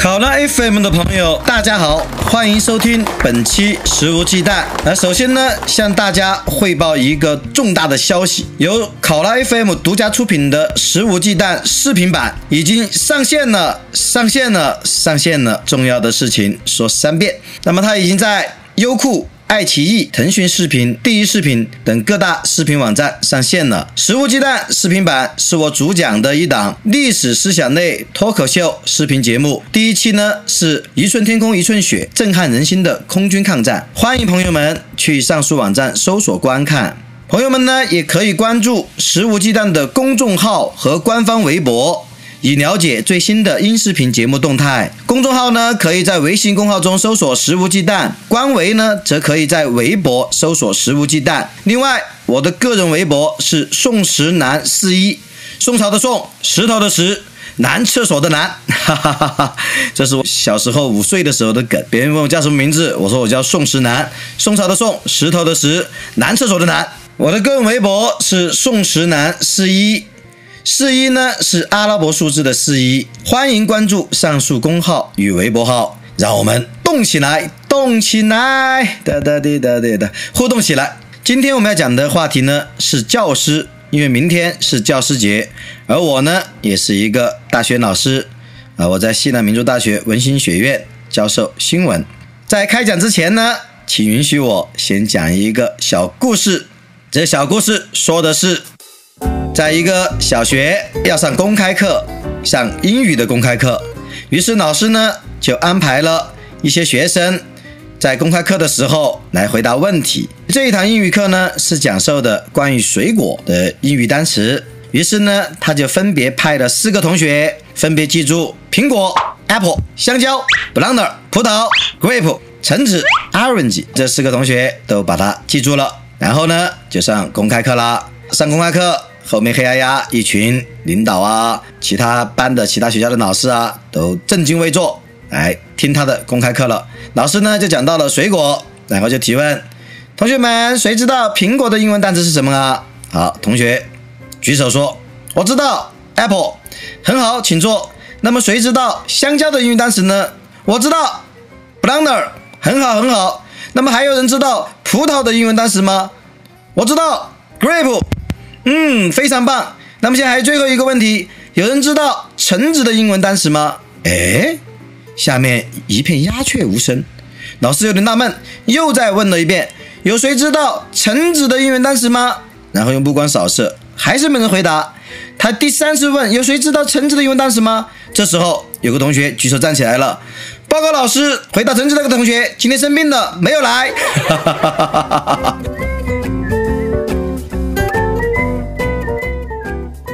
考拉 FM 的朋友，大家好，欢迎收听本期《食无忌惮》。那首先呢，向大家汇报一个重大的消息：由考拉 FM 独家出品的《食无忌惮》视频版已经上线了，上线了，上线了！重要的事情说三遍。那么它已经在优酷。爱奇艺、腾讯视频、第一视频等各大视频网站上线了。食物鸡蛋视频版是我主讲的一档历史思想类脱口秀视频节目。第一期呢是一寸天空一寸血，震撼人心的空军抗战。欢迎朋友们去上述网站搜索观看。朋友们呢也可以关注食物鸡蛋的公众号和官方微博。以了解最新的音视频节目动态。公众号呢，可以在微信公号中搜索“食无忌惮”，官微呢，则可以在微博搜索“食无忌惮”。另外，我的个人微博是宋石南四一，宋朝的宋，石头的石，男厕所的男，哈哈哈哈！这是我小时候五岁的时候的梗。别人问我叫什么名字，我说我叫宋石南，宋朝的宋，石头的石，男厕所的男。我的个人微博是宋石南四一。四一呢是阿拉伯数字的四一，欢迎关注上述公号与微博号，让我们动起来，动起来，哒哒滴哒滴哒，互动起来。今天我们要讲的话题呢是教师，因为明天是教师节，而我呢也是一个大学老师啊，我在西南民族大学文心学院教授新闻。在开讲之前呢，请允许我先讲一个小故事，这小故事说的是。在一个小学要上公开课，上英语的公开课，于是老师呢就安排了一些学生在公开课的时候来回答问题。这一堂英语课呢是讲授的关于水果的英语单词，于是呢他就分别派了四个同学，分别记住苹果 （apple）、香蕉 （banana）、葡萄 （grape）、橙子 （orange） 这四个同学都把它记住了，然后呢就上公开课啦。上公开课。后面黑压压一群领导啊，其他班的其他学校的老师啊，都正襟危坐来听他的公开课了。老师呢就讲到了水果，然后就提问：同学们，谁知道苹果的英文单词是什么啊？好，同学举手说：我知道，apple。很好，请坐。那么谁知道香蕉的英语单词呢？我知道，banana。很好，很好。那么还有人知道葡萄的英文单词吗？我知道，grape。嗯，非常棒。那么现在还有最后一个问题，有人知道橙子的英文单词吗？哎，下面一片鸦雀无声。老师有点纳闷，又再问了一遍，有谁知道橙子的英文单词吗？然后用目光扫射，还是没人回答。他第三次问，有谁知道橙子的英文单词吗？这时候有个同学举手站起来了，报告老师，回答橙子那个同学今天生病了，没有来。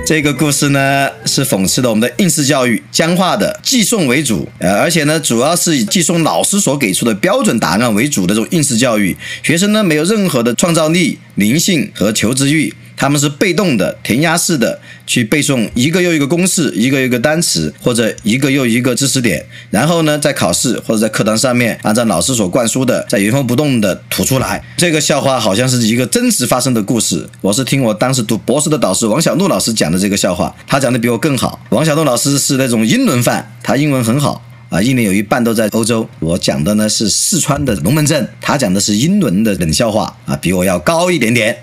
这个故事呢，是讽刺了我们的应试教育僵化的寄送为主，呃，而且呢，主要是以寄送老师所给出的标准答案为主的这种应试教育，学生呢没有任何的创造力、灵性和求知欲。他们是被动的、填鸭式的去背诵一个又一个公式、一个又一个单词或者一个又一个知识点，然后呢，在考试或者在课堂上面，按照老师所灌输的，在原封不动的吐出来。这个笑话好像是一个真实发生的故事。我是听我当时读博士的导师王小璐老师讲的这个笑话，他讲的比我更好。王小璐老师是那种英伦范，他英文很好啊，一年有一半都在欧洲。我讲的呢是四川的龙门阵，他讲的是英伦的冷笑话啊，比我要高一点点。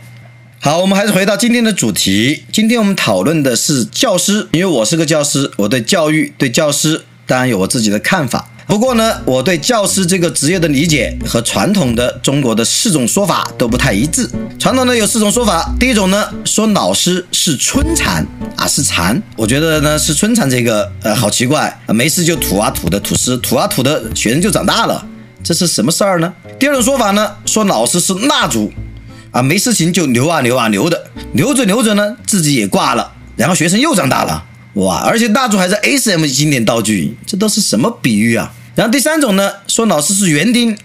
好，我们还是回到今天的主题。今天我们讨论的是教师，因为我是个教师，我对教育、对教师当然有我自己的看法。不过呢，我对教师这个职业的理解和传统的中国的四种说法都不太一致。传统呢有四种说法，第一种呢说老师是春蚕啊，是蚕。我觉得呢是春蚕这个呃好奇怪啊，没事就吐啊吐的吐丝，吐啊吐的学生就长大了，这是什么事儿呢？第二种说法呢说老师是蜡烛。啊，没事情就留啊留啊留的，留着留着呢，自己也挂了，然后学生又长大了，哇！而且大柱还是 S M 经典道具，这都是什么比喻啊？然后第三种呢，说老师是园丁，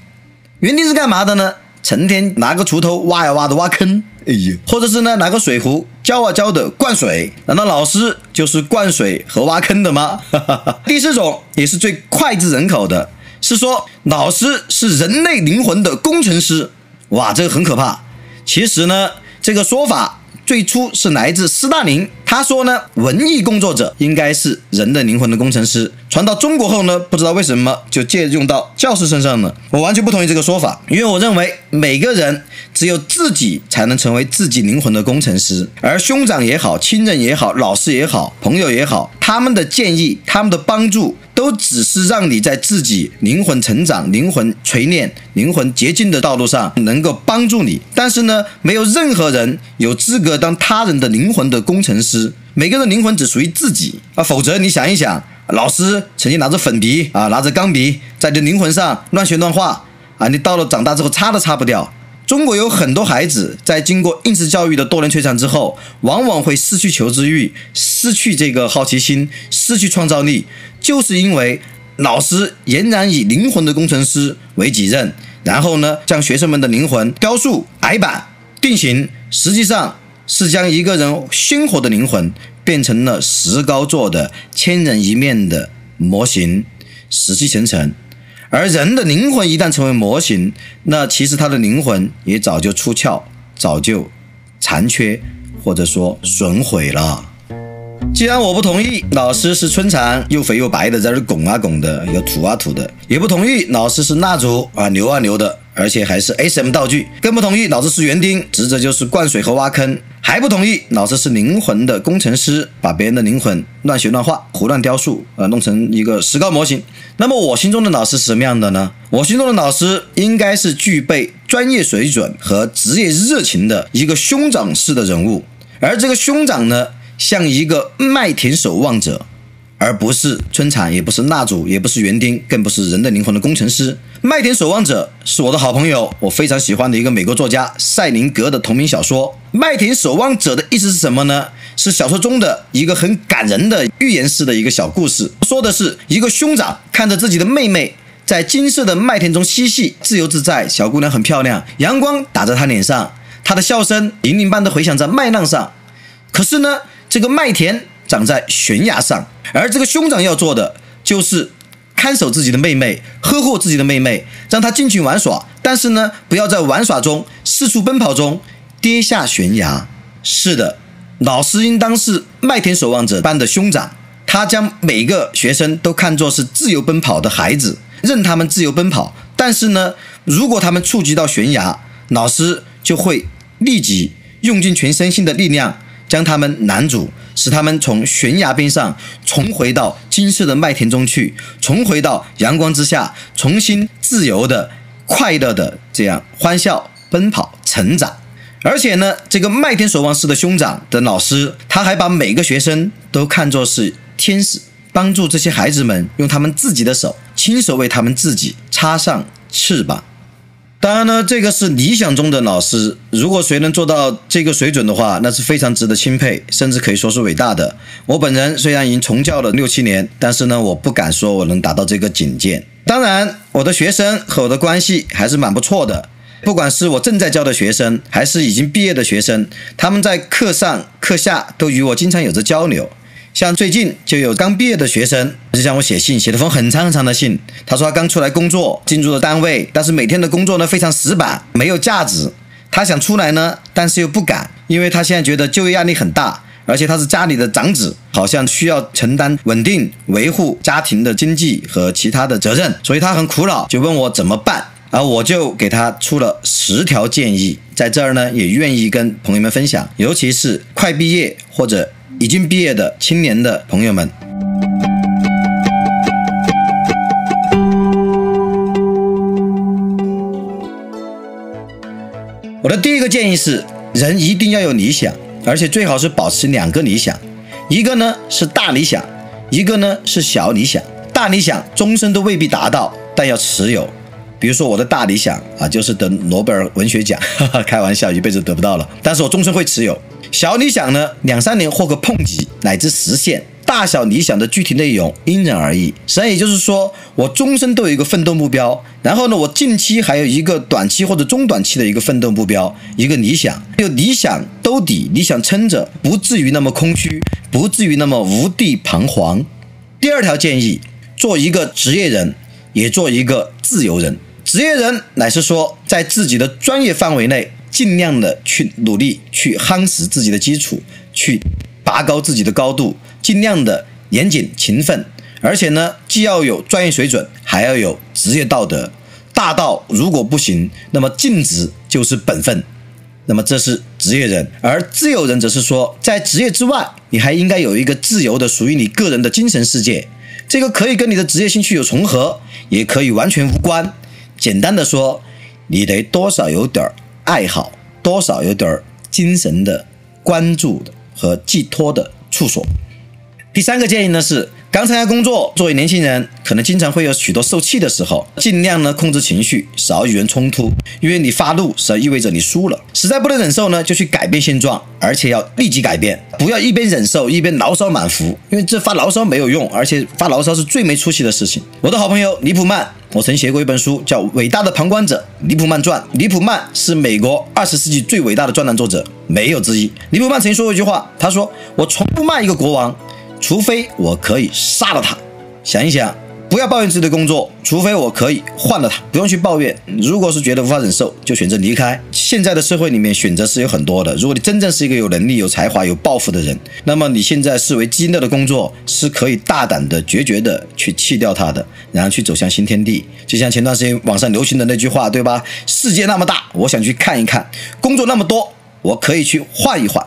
园丁是干嘛的呢？成天拿个锄头挖呀挖的挖坑，哎呀，或者是呢拿个水壶浇啊浇的灌水，难道老师就是灌水和挖坑的吗？第四种也是最脍炙人口的，是说老师是人类灵魂的工程师，哇，这个很可怕。其实呢，这个说法。最初是来自斯大林，他说呢，文艺工作者应该是人的灵魂的工程师。传到中国后呢，不知道为什么就借用到教师身上了。我完全不同意这个说法，因为我认为每个人只有自己才能成为自己灵魂的工程师，而兄长也好，亲人也好，老师也好，朋友也好，他们的建议，他们的帮助。都只是让你在自己灵魂成长、灵魂锤炼、灵魂洁净的道路上能够帮助你，但是呢，没有任何人有资格当他人的灵魂的工程师。每个人灵魂只属于自己啊，否则你想一想，老师曾经拿着粉笔啊，拿着钢笔在你灵魂上乱写乱画啊，你到了长大之后擦都擦不掉。中国有很多孩子在经过应试教育的多年摧残之后，往往会失去求知欲，失去这个好奇心，失去创造力，就是因为老师俨然以灵魂的工程师为己任，然后呢，将学生们的灵魂雕塑、矮板、定型，实际上是将一个人鲜活的灵魂变成了石膏做的千人一面的模型，死气沉沉。而人的灵魂一旦成为模型，那其实他的灵魂也早就出窍，早就残缺或者说损毁了。既然我不同意老师是春蚕又肥又白的在这拱啊拱的，又吐啊吐的，也不同意老师是蜡烛啊牛啊牛的。而且还是 S M 道具，更不同意老师是园丁，职责就是灌水和挖坑，还不同意老师是灵魂的工程师，把别人的灵魂乱写乱画、胡乱雕塑，呃，弄成一个石膏模型。那么我心中的老师是什么样的呢？我心中的老师应该是具备专业水准和职业热情的一个兄长式的人物，而这个兄长呢，像一个麦田守望者。而不是春蚕，也不是蜡烛，也不是园丁，更不是人的灵魂的工程师。麦田守望者是我的好朋友，我非常喜欢的一个美国作家塞林格的同名小说。麦田守望者的意思是什么呢？是小说中的一个很感人的寓言式的一个小故事，说的是一个兄长看着自己的妹妹在金色的麦田中嬉戏，自由自在。小姑娘很漂亮，阳光打在她脸上，她的笑声银铃般的回响在麦浪上。可是呢，这个麦田。长在悬崖上，而这个兄长要做的就是看守自己的妹妹，呵护自己的妹妹，让她尽情玩耍。但是呢，不要在玩耍中、四处奔跑中跌下悬崖。是的，老师应当是麦田守望者般的兄长，他将每个学生都看作是自由奔跑的孩子，任他们自由奔跑。但是呢，如果他们触及到悬崖，老师就会立即用尽全身心的力量。将他们拦住，使他们从悬崖边上重回到金色的麦田中去，重回到阳光之下，重新自由的、快乐的这样欢笑、奔跑、成长。而且呢，这个麦田守望师的兄长的老师，他还把每个学生都看作是天使，帮助这些孩子们用他们自己的手，亲手为他们自己插上翅膀。当然呢，这个是理想中的老师。如果谁能做到这个水准的话，那是非常值得钦佩，甚至可以说是伟大的。我本人虽然已经从教了六七年，但是呢，我不敢说我能达到这个境界。当然，我的学生和我的关系还是蛮不错的。不管是我正在教的学生，还是已经毕业的学生，他们在课上课下都与我经常有着交流。像最近就有刚毕业的学生就向我写信，写了封很长很长的信。他说他刚出来工作，进入了单位，但是每天的工作呢非常死板，没有价值。他想出来呢，但是又不敢，因为他现在觉得就业压力很大，而且他是家里的长子，好像需要承担稳定维护家庭的经济和其他的责任，所以他很苦恼，就问我怎么办。而我就给他出了十条建议，在这儿呢也愿意跟朋友们分享，尤其是快毕业或者。已经毕业的青年的朋友们，我的第一个建议是：人一定要有理想，而且最好是保持两个理想，一个呢是大理想，一个呢是小理想。大理想终身都未必达到，但要持有。比如说我的大理想啊，就是得诺贝尔文学奖，哈 哈开玩笑，一辈子得不到了，但是我终身会持有。小理想呢，两三年获个碰击乃至实现，大小理想的具体内容因人而异。实际上也就是说，我终身都有一个奋斗目标，然后呢，我近期还有一个短期或者中短期的一个奋斗目标，一个理想，有理想兜底，理想撑着，不至于那么空虚，不至于那么无地彷徨。第二条建议，做一个职业人，也做一个自由人。职业人乃是说，在自己的专业范围内。尽量的去努力，去夯实自己的基础，去拔高自己的高度，尽量的严谨勤奋，而且呢，既要有专业水准，还要有职业道德。大道如果不行，那么尽职就是本分。那么这是职业人，而自由人则是说，在职业之外，你还应该有一个自由的、属于你个人的精神世界。这个可以跟你的职业兴趣有重合，也可以完全无关。简单的说，你得多少有点儿。爱好多少有点精神的关注的和寄托的处所。第三个建议呢是，刚参加工作，作为年轻人，可能经常会有许多受气的时候，尽量呢控制情绪，少与人冲突，因为你发怒实际意味着你输了。实在不能忍受呢，就去改变现状，而且要立即改变，不要一边忍受一边牢骚满腹，因为这发牢骚没有用，而且发牢骚是最没出息的事情。我的好朋友尼普曼。我曾写过一本书，叫《伟大的旁观者：尼普曼传》。尼普曼是美国二十世纪最伟大的专栏作者，没有之一。尼普曼曾经说过一句话，他说：“我从不骂一个国王，除非我可以杀了他。”想一想。不要抱怨自己的工作，除非我可以换了它。不用去抱怨。如果是觉得无法忍受，就选择离开。现在的社会里面选择是有很多的。如果你真正是一个有能力、有才华、有抱负的人，那么你现在视为鸡肋的工作是可以大胆的、决绝的去弃掉它的，然后去走向新天地。就像前段时间网上流行的那句话，对吧？世界那么大，我想去看一看；工作那么多，我可以去换一换。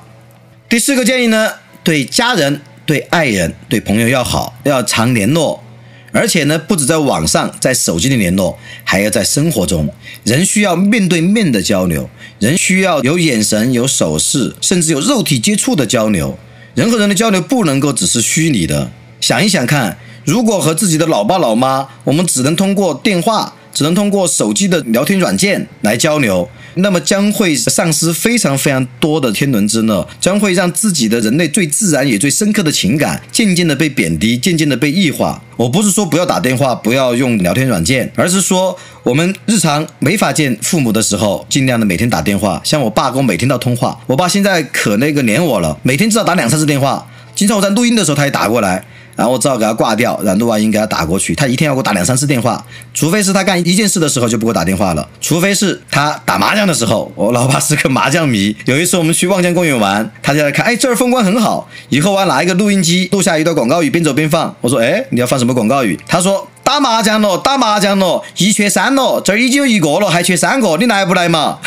第四个建议呢，对家人、对爱人、对朋友要好，要常联络。而且呢，不止在网上、在手机里联络，还要在生活中。人需要面对面的交流，人需要有眼神、有手势，甚至有肉体接触的交流。人和人的交流不能够只是虚拟的。想一想看，如果和自己的老爸老妈，我们只能通过电话。只能通过手机的聊天软件来交流，那么将会丧失非常非常多的天伦之乐，将会让自己的人类最自然也最深刻的情感渐渐的被贬低，渐渐的被异化。我不是说不要打电话，不要用聊天软件，而是说我们日常没法见父母的时候，尽量的每天打电话。像我爸跟我每天都通话，我爸现在可那个黏我了，每天至少打两三次电话。经常我在录音的时候，他也打过来。然后我只好给他挂掉，然后录完音给他打过去。他一天要给我打两三次电话，除非是他干一件事的时候就不给我打电话了，除非是他打麻将的时候。我老爸是个麻将迷，有一次我们去望江公园玩，他就在看，哎，这儿风光很好，以后我要拿一个录音机录下一段广告语，边走边放。我说，哎，你要放什么广告语？他说。打麻将了，打麻将了，一缺三了，这儿已经有一个了，还缺三个，你来不来嘛？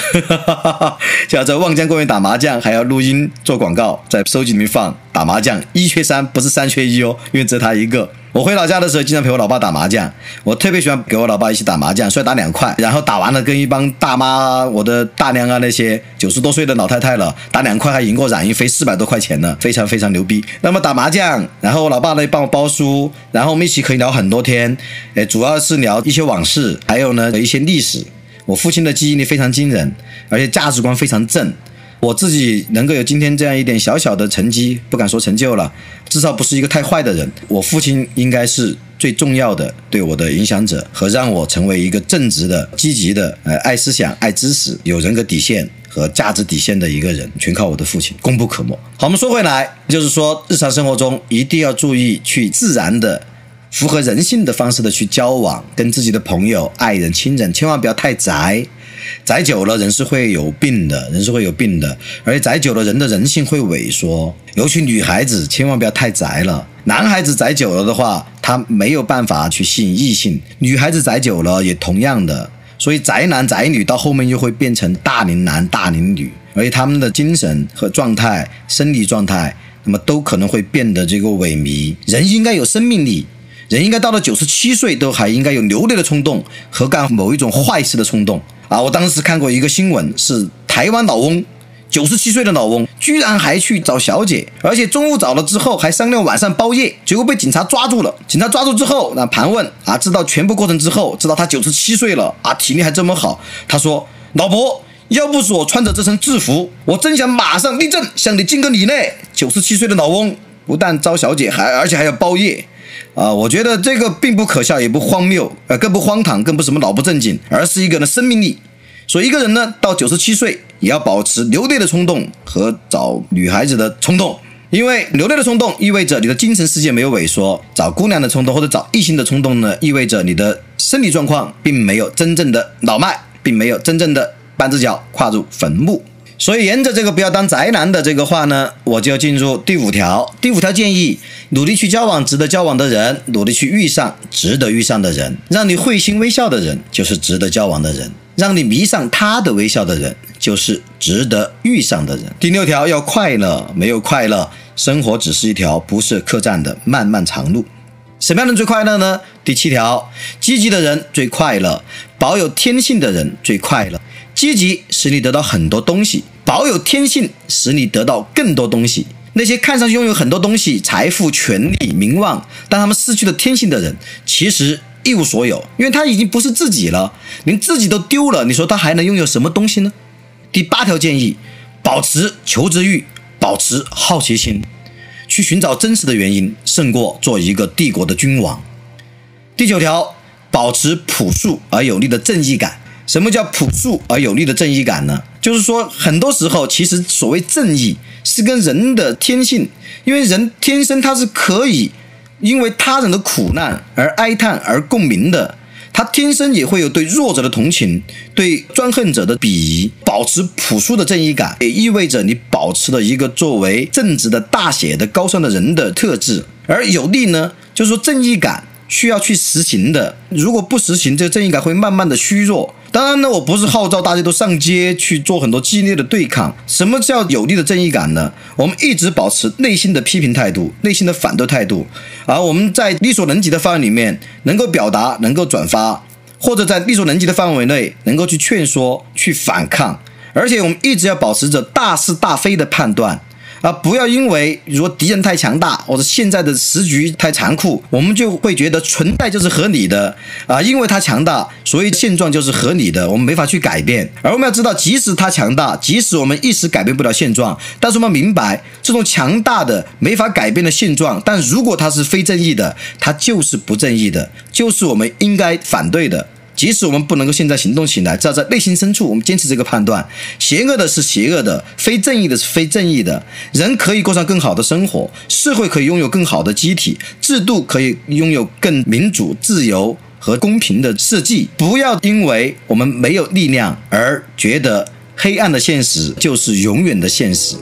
就要在望江公园打麻将，还要录音做广告，在手机里面放打麻将，一缺三不是三缺一哦，因为只有他一个。我回老家的时候，经常陪我老爸打麻将。我特别喜欢给我老爸一起打麻将，虽然打两块，然后打完了跟一帮大妈、我的大娘啊那些九十多岁的老太太了，打两块还赢过冉一飞四百多块钱呢，非常非常牛逼。那么打麻将，然后我老爸呢帮我包书，然后我们一起可以聊很多天，诶，主要是聊一些往事，还有呢一些历史。我父亲的记忆力非常惊人，而且价值观非常正。我自己能够有今天这样一点小小的成绩，不敢说成就了，至少不是一个太坏的人。我父亲应该是最重要的对我的影响者和让我成为一个正直的、积极的、呃爱思想、爱知识、有人格底线和价值底线的一个人，全靠我的父亲，功不可没。好，我们说回来，就是说日常生活中一定要注意去自然的、符合人性的方式的去交往，跟自己的朋友、爱人、亲人，千万不要太宅。宅久了，人是会有病的，人是会有病的，而且宅久了，人的人性会萎缩。尤其女孩子，千万不要太宅了。男孩子宅久了的话，他没有办法去吸引异性；女孩子宅久了也同样的。所以宅男宅女到后面又会变成大龄男大龄女，而且他们的精神和状态、生理状态，那么都可能会变得这个萎靡。人应该有生命力。人应该到了九十七岁都还应该有流泪的冲动和干某一种坏事的冲动啊！我当时看过一个新闻，是台湾老翁，九十七岁的老翁居然还去找小姐，而且中午找了之后还商量晚上包夜，结果被警察抓住了。警察抓住之后，那盘问啊，知道全部过程之后，知道他九十七岁了啊，体力还这么好。他说：“老婆，要不是我穿着这身制服，我真想马上立正向你敬个礼呢。”九十七岁的老翁。不但招小姐，还而且还要包夜。啊，我觉得这个并不可笑，也不荒谬，呃，更不荒唐，更不什么老不正经，而是一个人的生命力。所以一个人呢，到九十七岁也要保持流泪的冲动和找女孩子的冲动，因为流泪的冲动意味着你的精神世界没有萎缩；找姑娘的冲动或者找异性的冲动呢，意味着你的生理状况并没有真正的老迈，并没有真正的半只脚跨入坟墓。所以沿着这个不要当宅男的这个话呢，我就进入第五条。第五条建议：努力去交往值得交往的人，努力去遇上值得遇上的人。让你会心微笑的人，就是值得交往的人；让你迷上他的微笑的人，就是值得遇上的人。第六条要快乐，没有快乐，生活只是一条不设客栈的漫漫长路。什么样的最快乐呢？第七条：积极的人最快乐，保有天性的人最快乐。积极使你得到很多东西，保有天性使你得到更多东西。那些看上去拥有很多东西、财富、权力、名望，但他们失去了天性的人，其实一无所有，因为他已经不是自己了，连自己都丢了。你说他还能拥有什么东西呢？第八条建议：保持求知欲，保持好奇心，去寻找真实的原因，胜过做一个帝国的君王。第九条：保持朴素而有力的正义感。什么叫朴素而有力的正义感呢？就是说，很多时候其实所谓正义是跟人的天性，因为人天生他是可以因为他人的苦难而哀叹而共鸣的，他天生也会有对弱者的同情，对专横者的鄙夷。保持朴素的正义感，也意味着你保持了一个作为正直的大写的高尚的人的特质。而有力呢，就是说正义感需要去实行的，如果不实行，这个正义感会慢慢的虚弱。当然呢，我不是号召大家都上街去做很多激烈的对抗。什么叫有力的正义感呢？我们一直保持内心的批评态度、内心的反对态度，而我们在力所能及的范围里面能够表达、能够转发，或者在力所能及的范围内能够去劝说、去反抗，而且我们一直要保持着大是大非的判断。啊，不要因为如果敌人太强大，或者现在的时局太残酷，我们就会觉得存在就是合理的啊，因为他强大，所以现状就是合理的，我们没法去改变。而我们要知道，即使他强大，即使我们一时改变不了现状，但是我们明白，这种强大的没法改变的现状，但如果它是非正义的，它就是不正义的，就是我们应该反对的。即使我们不能够现在行动起来，只要在内心深处，我们坚持这个判断：邪恶的是邪恶的，非正义的是非正义的。人可以过上更好的生活，社会可以拥有更好的机体，制度可以拥有更民主、自由和公平的设计。不要因为我们没有力量而觉得黑暗的现实就是永远的现实。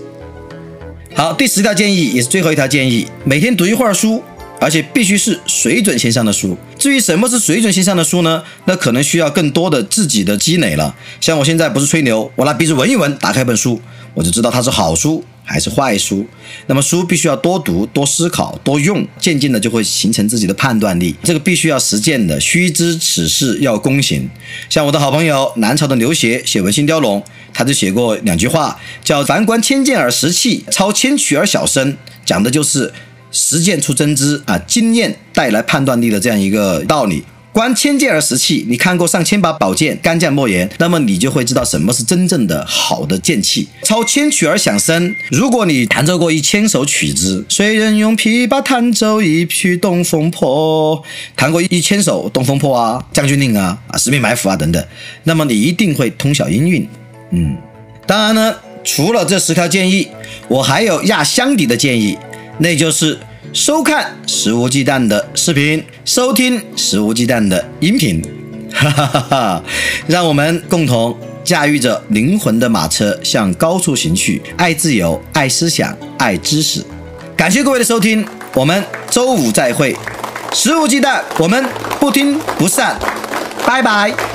好，第十条建议也是最后一条建议：每天读一会儿书。而且必须是水准线上的书。至于什么是水准线上的书呢？那可能需要更多的自己的积累了。像我现在不是吹牛，我拿鼻子闻一闻，打开本书，我就知道它是好书还是坏书。那么书必须要多读、多思考、多用，渐渐的就会形成自己的判断力。这个必须要实践的，须知此事要躬行。像我的好朋友南朝的刘勰写《文心雕龙》，他就写过两句话，叫“凡观千剑而实器，超千曲而小声”，讲的就是。实践出真知啊，经验带来判断力的这样一个道理。观千剑而识器，你看过上千把宝剑，干将莫言，那么你就会知道什么是真正的好的剑气。操千曲而响声，如果你弹奏过一千首曲子，谁人用琵琶弹奏一曲《东风破》？弹过一千首《东风破》啊，《将军令》啊，啊，《十面埋伏》啊等等，那么你一定会通晓音韵。嗯，当然呢，除了这十条建议，我还有压箱底的建议。那就是收看肆无忌惮的视频，收听肆无忌惮的音频，哈哈哈哈！让我们共同驾驭着灵魂的马车向高处行去，爱自由，爱思想，爱知识。感谢各位的收听，我们周五再会，肆无忌惮，我们不听不散，拜拜。